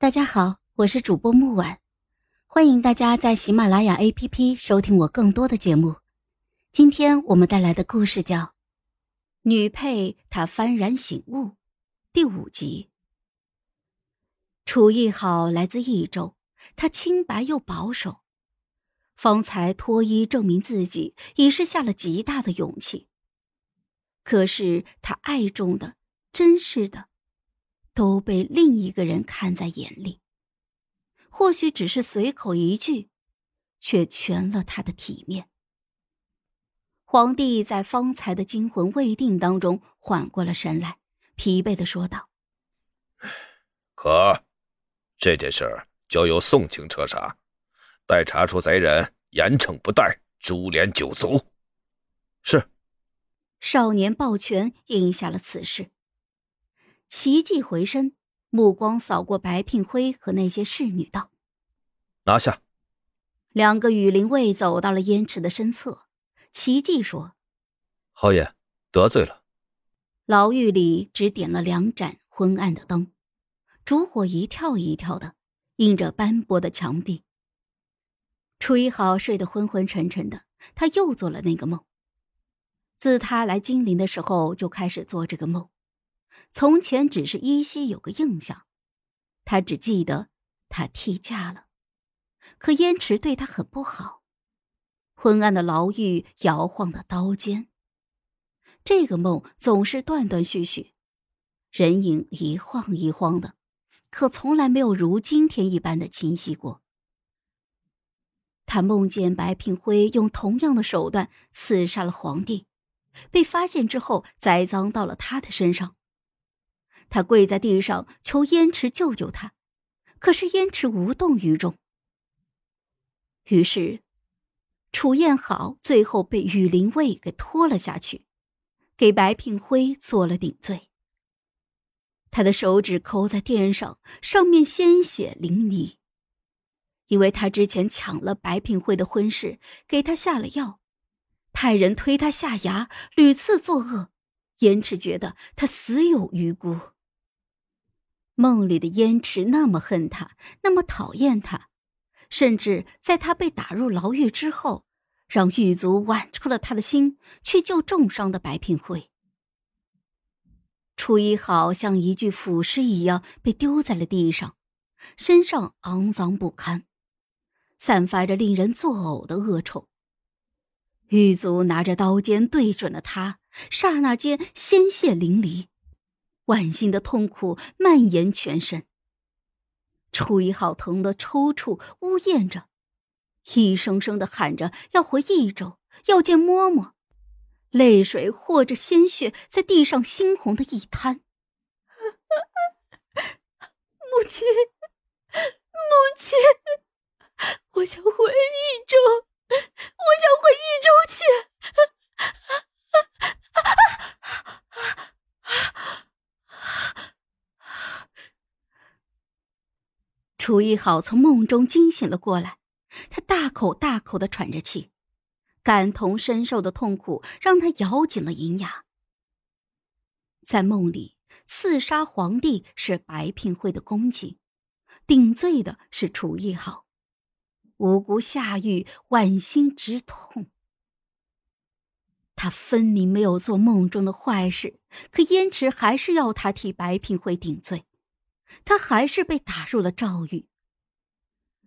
大家好，我是主播木婉，欢迎大家在喜马拉雅 APP 收听我更多的节目。今天我们带来的故事叫《女配她幡然醒悟》第五集。楚艺好来自益州，他清白又保守，方才脱衣证明自己，已是下了极大的勇气。可是他爱重的、真是的。都被另一个人看在眼里。或许只是随口一句，却全了他的体面。皇帝在方才的惊魂未定当中缓过了神来，疲惫的说道：“ 可，这件事儿交由宋卿彻查，待查出贼人，严惩不贷，株连九族。”是。少年抱拳应下了此事。奇迹回身，目光扫过白聘辉和那些侍女，道：“拿下。”两个羽林卫走到了燕池的身侧。奇迹说：“侯爷得罪了。”牢狱里只点了两盏昏暗的灯，烛火一跳一跳的，映着斑驳的墙壁。楚一豪睡得昏昏沉沉的，他又做了那个梦。自他来金陵的时候就开始做这个梦。从前只是依稀有个印象，他只记得他替嫁了，可燕池对他很不好。昏暗的牢狱，摇晃的刀尖。这个梦总是断断续续，人影一晃一晃的，可从来没有如今天一般的清晰过。他梦见白平辉用同样的手段刺杀了皇帝，被发现之后栽赃到了他的身上。他跪在地上求燕池救救他，可是燕池无动于衷。于是，楚燕好最后被羽林卫给拖了下去，给白聘辉做了顶罪。他的手指抠在垫上，上面鲜血淋漓，因为他之前抢了白聘辉的婚事，给他下了药，派人推他下崖，屡次作恶，燕池觉得他死有余辜。梦里的燕池那么恨他，那么讨厌他，甚至在他被打入牢狱之后，让狱卒剜出了他的心，去救重伤的白聘辉。楚一好像一具腐尸一样被丢在了地上，身上肮脏不堪，散发着令人作呕的恶臭。狱卒拿着刀尖对准了他，刹那间鲜血淋漓。万幸的痛苦蔓延全身。楚一好疼得抽搐呜咽着，一声声的喊着要回益州，要见嬷嬷，泪水和着鲜血在地上猩红的一滩。母亲，母亲，我想回益州，我想回益州去。楚一好从梦中惊醒了过来，他大口大口的喘着气，感同身受的痛苦让他咬紧了银牙。在梦里，刺杀皇帝是白聘会的功绩，顶罪的是楚一好，无辜下狱，剜心直痛。他分明没有做梦中的坏事，可燕池还是要他替白聘会顶罪。他还是被打入了诏狱。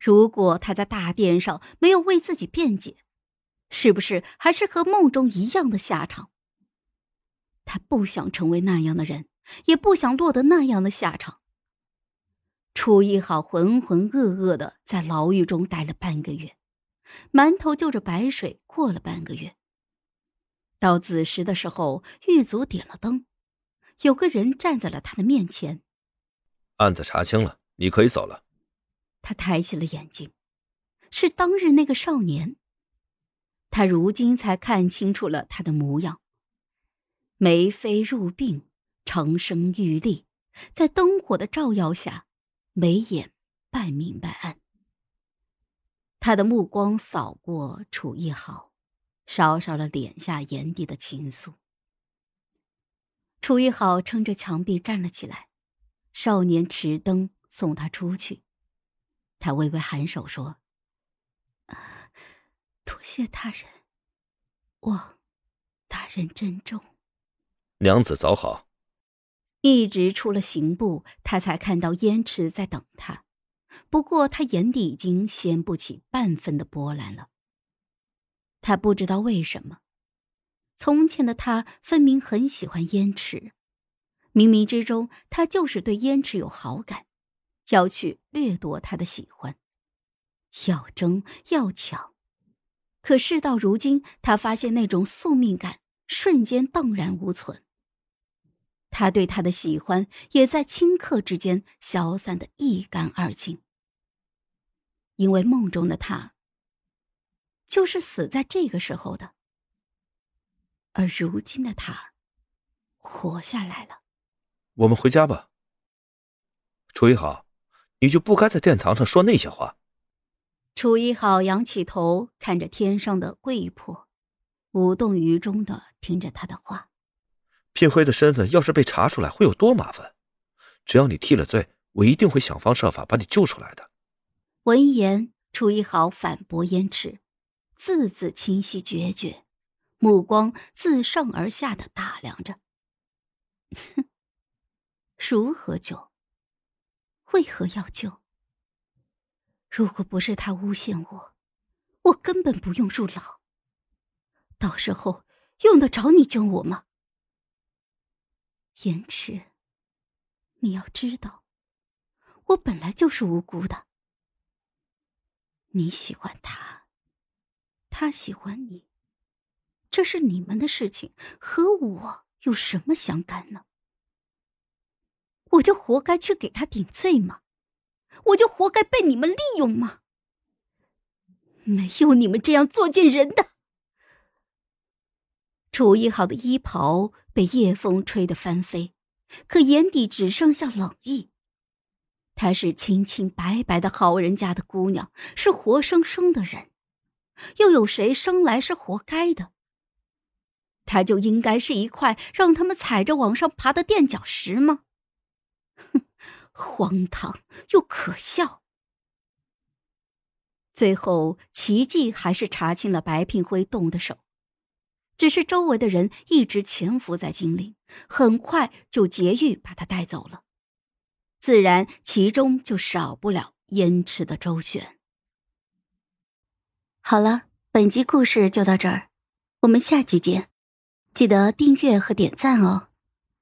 如果他在大殿上没有为自己辩解，是不是还是和梦中一样的下场？他不想成为那样的人，也不想落得那样的下场。楚一好浑浑噩噩的在牢狱中待了半个月，馒头就着白水过了半个月。到子时的时候，狱卒点了灯，有个人站在了他的面前。案子查清了，你可以走了。他抬起了眼睛，是当日那个少年。他如今才看清楚了他的模样。眉飞入鬓，长生玉立，在灯火的照耀下，眉眼半明半暗。他的目光扫过楚一豪，烧烧了脸下眼底的情愫。楚一豪撑着墙壁站了起来。少年持灯送他出去。他微微颔首说：“多谢大人，望大人珍重。”娘子早好。一直出了刑部，他才看到燕池在等他。不过他眼底已经掀不起半分的波澜了。他不知道为什么，从前的他分明很喜欢燕池，冥冥之中他就是对燕池有好感，要去掠夺他的喜欢，要争要抢。可事到如今，他发现那种宿命感瞬间荡然无存。他对他的喜欢也在顷刻之间消散的一干二净。因为梦中的他，就是死在这个时候的，而如今的他，活下来了。我们回家吧。楚一好，你就不该在殿堂上说那些话。楚一好仰起头，看着天上的贵魄，无动于衷的听着他的话。聘辉的身份要是被查出来，会有多麻烦？只要你替了罪，我一定会想方设法把你救出来的。闻言，楚一好反驳燕池，字字清晰决绝，目光自上而下的打量着。哼，如何救？为何要救？如果不是他诬陷我，我根本不用入牢。到时候用得着你救我吗？延迟，你要知道，我本来就是无辜的。你喜欢他，他喜欢你，这是你们的事情，和我有什么相干呢？我就活该去给他顶罪吗？我就活该被你们利用吗？没有你们这样作贱人的。楚一豪的衣袍被夜风吹得翻飞，可眼底只剩下冷意。她是清清白白的好人家的姑娘，是活生生的人，又有谁生来是活该的？她就应该是一块让他们踩着往上爬的垫脚石吗？哼，荒唐又可笑。最后，奇迹还是查清了白聘辉动的手。只是周围的人一直潜伏在金陵，很快就劫狱把他带走了，自然其中就少不了燕池的周旋。好了，本集故事就到这儿，我们下集见，记得订阅和点赞哦。